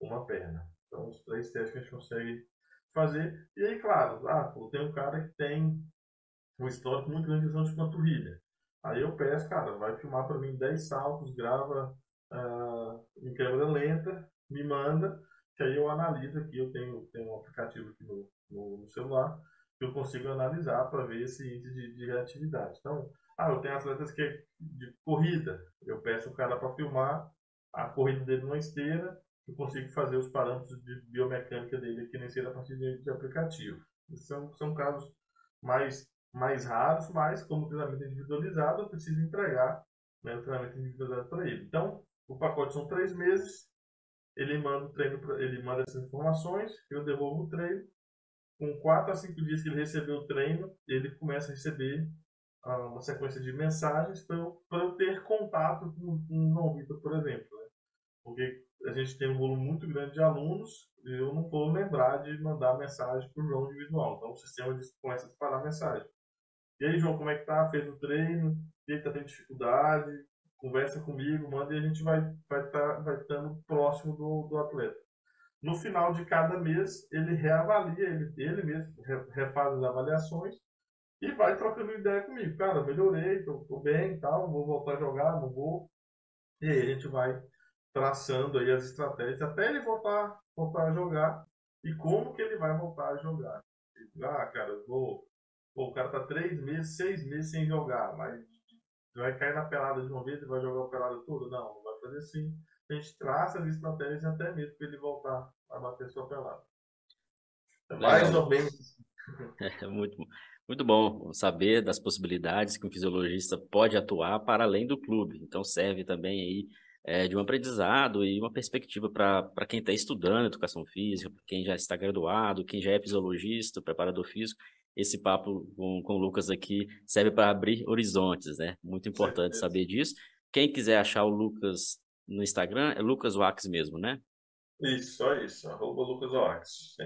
uma perna. Então, os três testes que a gente consegue fazer. E aí, claro, ah, tem um cara que tem um histórico muito grande de de panturrilha. Aí eu peço, cara, vai filmar para mim 10 saltos, grava uh, em câmera lenta, me manda, que aí eu analiso aqui, eu tenho, tenho um aplicativo aqui no, no, celular, que eu consigo analisar para ver esse índice de, de reatividade. Então, ah, eu tenho atletas que é de corrida, eu peço o cara para filmar a corrida dele numa esteira, eu consigo fazer os parâmetros de biomecânica dele aqui na esteira a partir de, de aplicativo. São, são casos mais mais raros, mas como treinamento individualizado, eu preciso entregar né, o treinamento individualizado para ele. Então, o pacote são três meses, ele manda o treino, ele manda essas informações, eu devolvo o treino. Com quatro a cinco dias que ele recebeu o treino, ele começa a receber ah, uma sequência de mensagens para eu, eu, ter contato com, com o João Vitor, por exemplo. Né? Porque a gente tem um volume muito grande de alunos eu não vou lembrar de mandar mensagem para o João individual. Então o sistema começa a disparar mensagem. E aí, João, como é que tá? Fez o treino? E aí, tá tendo dificuldade? Conversa comigo, manda e a gente vai vai tá, vai estando próximo do, do atleta. No final de cada mês, ele reavalia, ele, ele mesmo refaz as avaliações e vai trocando ideia comigo. Cara, melhorei, tô, tô bem tal, vou voltar a jogar, não vou. E aí a gente vai traçando aí as estratégias até ele voltar, voltar a jogar e como que ele vai voltar a jogar. Ah, cara, vou Pô, o cara tá três meses, seis meses sem jogar, mas vai cair na pelada de uma vez e vai jogar a pelada toda? Não, não vai fazer assim. A gente traça as estratégias até mesmo para ele voltar a bater sua pelada. É mais ou menos. É muito, muito bom saber das possibilidades que um fisiologista pode atuar para além do clube. Então serve também aí é, de um aprendizado e uma perspectiva para quem está estudando educação física, quem já está graduado, quem já é fisiologista, preparador físico esse papo com, com o Lucas aqui serve para abrir horizontes, né? Muito importante saber disso. Quem quiser achar o Lucas no Instagram é Lucas Wax mesmo, né? Isso, só isso. Arroba Lucas Wax.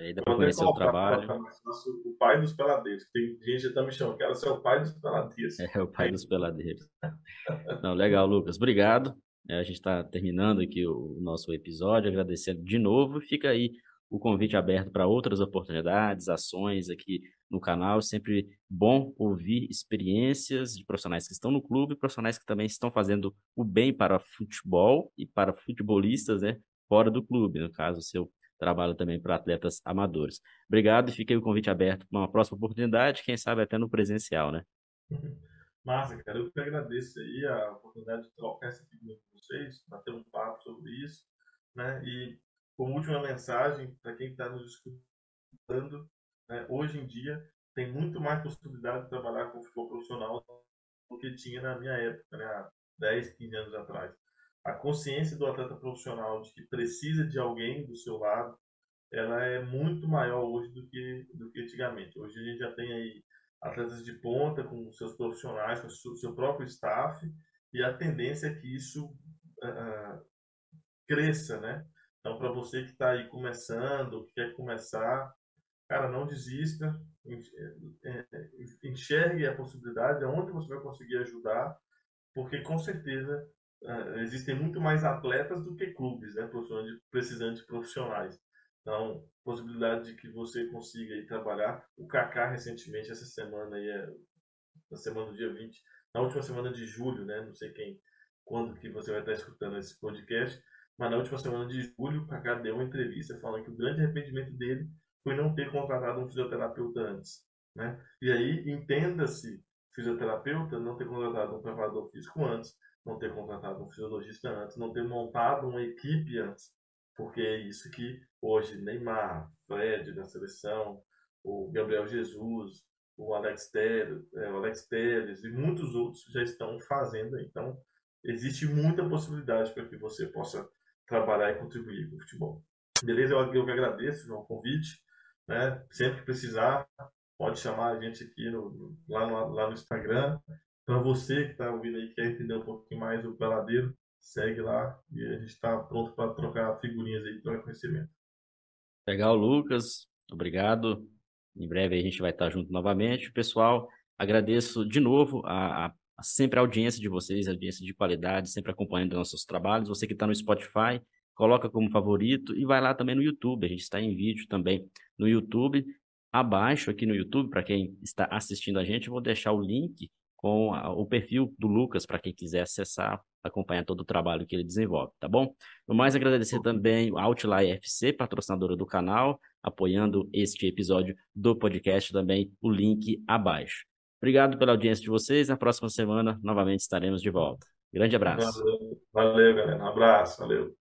Aí dá para conhecer o trabalho. o pai dos peladeiros. Tem gente que tá me chamando, quero ser o pai dos peladeiros. É, o pai dos peladeiros. Não, legal, Lucas. Obrigado. É, a gente está terminando aqui o, o nosso episódio, agradecendo de novo. Fica aí o convite aberto para outras oportunidades, ações aqui no canal. Sempre bom ouvir experiências de profissionais que estão no clube, profissionais que também estão fazendo o bem para futebol e para futebolistas, né, fora do clube, no caso, o seu trabalho também para atletas amadores. Obrigado e aí o convite aberto para uma próxima oportunidade, quem sabe até no presencial, né? Massa, cara, eu que agradeço aí a oportunidade de trocar essa figura com vocês, bater um papo sobre isso, né? E como última mensagem para quem está nos escutando, né, hoje em dia tem muito mais possibilidade de trabalhar com futebol profissional do que tinha na minha época, né, há 10, 15 anos atrás. A consciência do atleta profissional de que precisa de alguém do seu lado, ela é muito maior hoje do que, do que antigamente. Hoje a gente já tem aí atletas de ponta com seus profissionais, com seu próprio staff, e a tendência é que isso uh, cresça, né? Então, para você que está aí começando, que quer começar, cara, não desista, é, é, enxergue a possibilidade, onde você vai conseguir ajudar, porque com certeza é, existem muito mais atletas do que clubes, né, precisando de profissionais. Então, possibilidade de que você consiga aí trabalhar. O Kaká recentemente, essa semana aí, na semana do dia 20, na última semana de julho, né, não sei quem, quando que você vai estar escutando esse podcast, mas na última semana de julho, o Kaká deu uma entrevista falando que o grande arrependimento dele foi não ter contratado um fisioterapeuta antes. Né? E aí, entenda-se fisioterapeuta, não ter contratado um preparador físico antes, não ter contratado um fisiologista antes, não ter montado uma equipe antes. Porque é isso que hoje Neymar, Fred da seleção, o Gabriel Jesus, o Alex Teres, é, o Alex Teres e muitos outros já estão fazendo. Então, existe muita possibilidade para que você possa trabalhar e contribuir com o futebol. Beleza? Eu, eu que agradeço o convite. Né? Sempre que precisar, pode chamar a gente aqui no, lá, no, lá no Instagram. Para você que está ouvindo aí, quer entender um pouquinho mais do peladeiro, segue lá e a gente está pronto para trocar figurinhas aí, trocar conhecimento. Legal, Lucas. Obrigado. Em breve a gente vai estar junto novamente. Pessoal, agradeço de novo a, a sempre a audiência de vocês, audiência de qualidade, sempre acompanhando nossos trabalhos. Você que está no Spotify, coloca como favorito e vai lá também no YouTube. A gente está em vídeo também no YouTube. Abaixo aqui no YouTube, para quem está assistindo a gente, eu vou deixar o link com a, o perfil do Lucas para quem quiser acessar, acompanhar todo o trabalho que ele desenvolve, tá bom? No mais, agradecer também a Outlier FC, patrocinadora do canal, apoiando este episódio do podcast, também o link abaixo. Obrigado pela audiência de vocês. Na próxima semana, novamente estaremos de volta. Grande abraço. Valeu, valeu galera. Um abraço. Valeu.